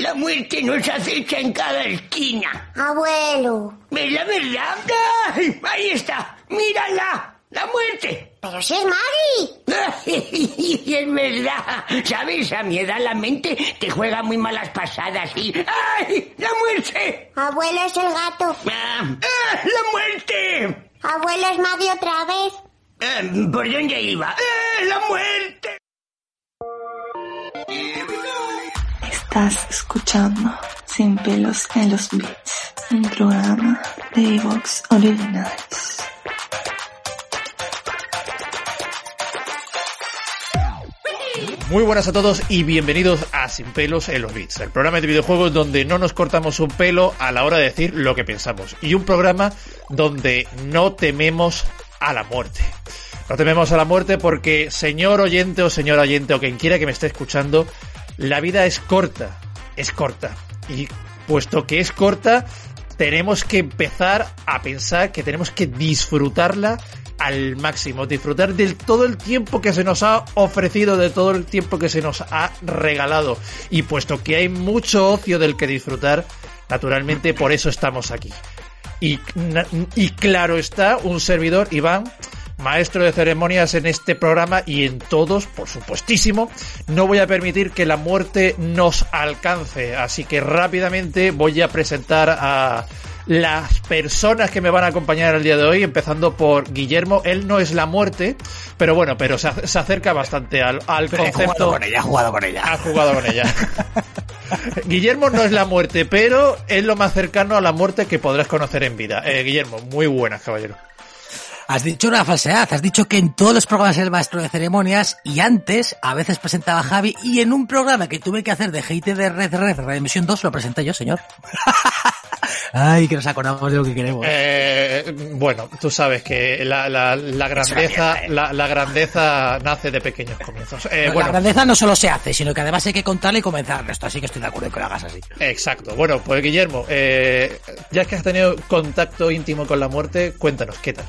La muerte nos acecha en cada esquina. Abuelo. ¿Es la verdad? Ahí está. ¡Mírala! ¡La muerte! Pero si es Mari. es verdad. ¿Sabes? A mi edad la mente te juega muy malas pasadas y... ¡Ay! ¡La muerte! Abuelo es el gato. Ah, ¡Ah! ¡La muerte! Abuelo es Mari otra vez. Ah, ¿Por dónde iba? ¡Ah! ¡La muerte! Estás escuchando Sin pelos en los beats, un programa de Evox Originals. Muy buenas a todos y bienvenidos a Sin pelos en los beats, el programa de videojuegos donde no nos cortamos un pelo a la hora de decir lo que pensamos y un programa donde no tememos a la muerte. No tememos a la muerte porque, señor oyente o señor oyente o quien quiera que me esté escuchando, la vida es corta, es corta. Y puesto que es corta, tenemos que empezar a pensar que tenemos que disfrutarla al máximo, disfrutar de todo el tiempo que se nos ha ofrecido, de todo el tiempo que se nos ha regalado. Y puesto que hay mucho ocio del que disfrutar, naturalmente por eso estamos aquí. Y, y claro está, un servidor, Iván, maestro de ceremonias en este programa y en todos, por supuestísimo, no voy a permitir que la muerte nos alcance. Así que rápidamente voy a presentar a las personas que me van a acompañar el día de hoy, empezando por Guillermo. Él no es la muerte, pero bueno, pero se, se acerca bastante al, al concepto. jugado con ella, he jugado con ella. Ha jugado con ella. Guillermo no es la muerte, pero es lo más cercano a la muerte que podrás conocer en vida. Eh, Guillermo, muy buenas, caballero. Has dicho una falsedad, has dicho que en todos los programas eres maestro de ceremonias y antes a veces presentaba a Javi y en un programa que tuve que hacer de GT de Red Red Redemisión 2 lo presenté yo, señor. Ay, que nos acordamos de lo que queremos. Eh, bueno, tú sabes que la, la, la grandeza, la, la, grandeza nace de pequeños comienzos. Eh, la bueno, grandeza no solo se hace, sino que además hay que contarle y comenzar esto, así que estoy de acuerdo que lo hagas así. Exacto. Bueno, pues Guillermo, eh, ya que has tenido contacto íntimo con la muerte, cuéntanos, ¿qué tal?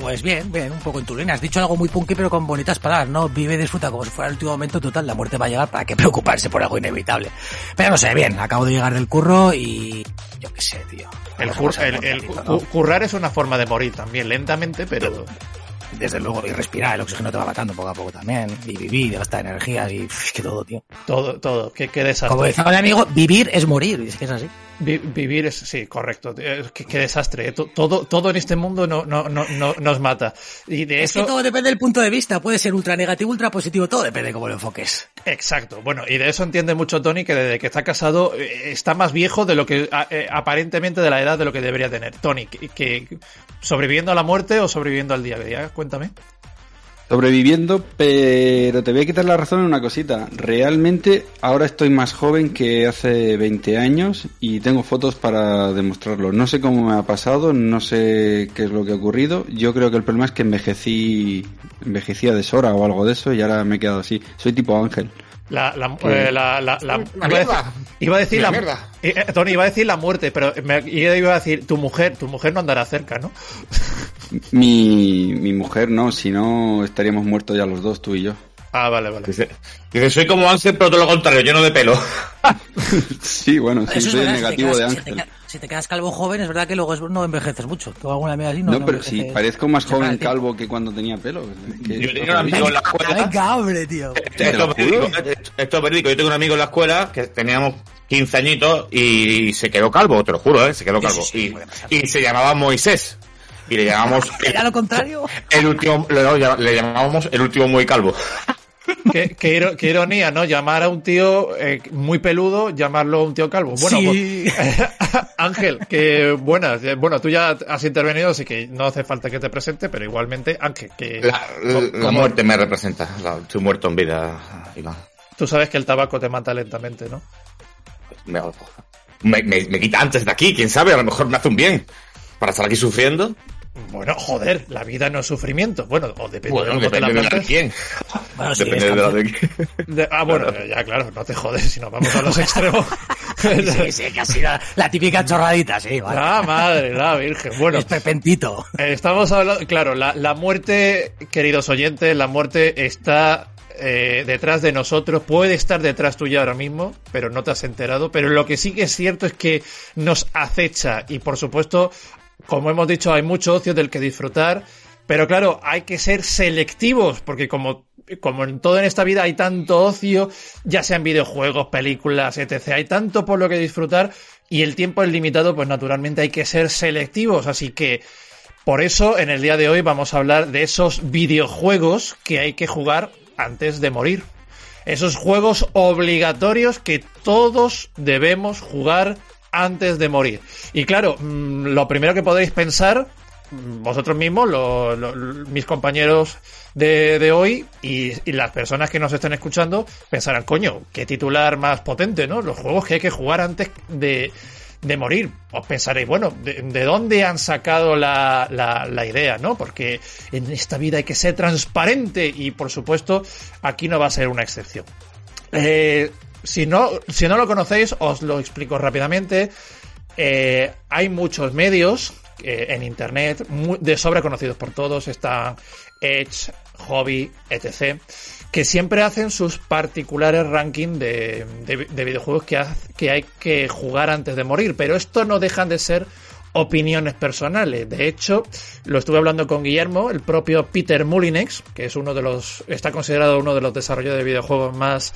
Pues bien, bien, un poco en tu línea. Has dicho algo muy punky pero con bonitas palabras, ¿no? Vive y disfruta como si fuera el último momento total. La muerte va a llegar para qué preocuparse por algo inevitable. Pero no sé, bien, acabo de llegar del curro y... Yo qué sé, tío. El, cur el, el cu currar es una forma de morir también, lentamente, pero... Desde luego, y respirar, el oxígeno te va matando poco a poco también. Y vivir, y gastar energías, y que todo, tío. Todo, todo, qué, qué desastre. Como decía mi amigo, vivir es morir, y es que es así. Vi vivir es, sí, correcto. Qué, qué desastre. Todo, todo en este mundo no, no, no, no nos mata. Y de es eso... que todo depende del punto de vista. Puede ser ultra negativo, ultra positivo. Todo depende de cómo lo enfoques. Exacto. Bueno, y de eso entiende mucho Tony, que desde que está casado eh, está más viejo de lo que eh, aparentemente de la edad de lo que debería tener. Tony, que, que sobreviviendo a la muerte o sobreviviendo al día a día, cuéntame. Sobreviviendo, pero te voy a quitar la razón en una cosita. Realmente ahora estoy más joven que hace 20 años y tengo fotos para demostrarlo. No sé cómo me ha pasado, no sé qué es lo que ha ocurrido. Yo creo que el problema es que envejecí, envejecía de Sora o algo de eso y ahora me he quedado así. Soy tipo Ángel. La, la, eh, la, la, la iba, a decir, iba, a decir, la, eh, Tony iba a decir la muerte, pero me, iba a decir tu mujer, tu mujer no andará cerca, ¿no? Mi, mi mujer no, si no estaríamos muertos ya los dos, tú y yo. Ah, vale, vale. Dice, dice soy como Ángel, pero todo lo contrario, lleno de pelo. sí, bueno, sí, soy verdad, negativo si de te, Ángel. quedas, si, te, si te quedas calvo joven, es verdad que luego es, no envejeces mucho. Tengo alguna amiga así, no, No, no pero sí, parezco más joven calvo que cuando tenía pelo. Que- Yo tenía un amigo en la escuela. Hombre, tío. Esto es verídico, esto es verídico. Yo tengo un amigo en la escuela que teníamos 15 añitos y se quedó calvo, te lo juro, ¿eh? Se quedó calvo. Sí, sí, sí, puede pasar. y, y se llamaba Moisés. Y le llamamos Era lo contrario. el último, le, le llamábamos el último muy calvo. Qué, qué, iro- qué ironía, ¿no? Llamar a un tío eh, muy peludo, llamarlo un tío calvo. Bueno, Sí. pues, Ángel, que buenas. eh, Bueno, tú ya has intervenido, así que no hace falta que te presente, pero igualmente, Ángel, que La, la- la como- muerte me representa. La- estoy muerto en vida, Iván. tú sabes que el tabaco te mata lentamente, ¿no? Me, me, me- me quita antes de aquí, quién sabe, a lo mejor me hace un bien. Para estar aquí sufriendo. Bueno, joder, la vida no es sufrimiento. Bueno, o depende Bueno, de cómo te la de quién. Bueno, sí, Depende de la de De- ah, bueno, ya claro, no te jodes si nos vamos a los extremos. Sí, sí, casi la, la típica chorradita, sí, vale. Ah, madre, la virgen. Bueno, Es pepentito. Estamos hablando, claro, la, la muerte, queridos oyentes, la muerte está eh, detrás de nosotros, puede estar detrás tuyo ahora mismo, pero no te has enterado. Pero lo que sí que es cierto es que nos acecha y por supuesto, como hemos dicho, hay mucho ocio del que disfrutar. Pero claro, hay que ser selectivos, porque como, como en todo en esta vida hay tanto ocio, ya sean videojuegos, películas, etc. Hay tanto por lo que disfrutar y el tiempo es limitado, pues naturalmente hay que ser selectivos. Así que por eso, en el día de hoy vamos a hablar de esos videojuegos que hay que jugar antes de morir. Esos juegos obligatorios que todos debemos jugar antes de morir. Y claro, mm, lo primero que podéis pensar, mm, vosotros mismos, mis compañeros de, hoy y, las personas que nos estén escuchando, pensarán, coño, qué titular más potente, ¿no? Los juegos que hay que jugar antes de, de morir. Os pensaréis, bueno, ¿de, dónde han sacado la, la, idea, no? Porque en esta vida hay que ser transparente y, por supuesto, aquí no va a ser una excepción. Eh, si, no, si no lo conocéis, os lo explico rápidamente. Eh, hay muchos medios eh, en Internet, de sobra conocidos por todos. Está Edge, Hobby, etc que siempre hacen sus particulares rankings de, de, videojuegos que, que hay que jugar antes de morir, pero esto no dejan de ser opiniones personales. De hecho, lo estuve hablando con Guillermo, el propio Peter Mulinex, que es uno de los, está considerado uno de los desarrolladores de videojuegos más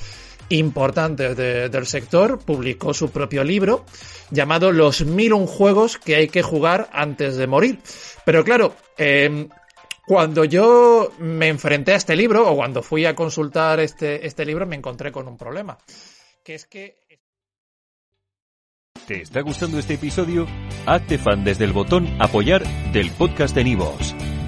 importantes del sector, publicó su propio libro llamado Los mil un juegos que hay que jugar antes de morir. Pero claro, eh, cuando yo me enfrenté a este libro, o cuando fui a consultar este, este libro, me encontré con un problema. Que es que. ¿Te está gustando este episodio? Hazte fan desde el botón Apoyar del podcast de Nivos.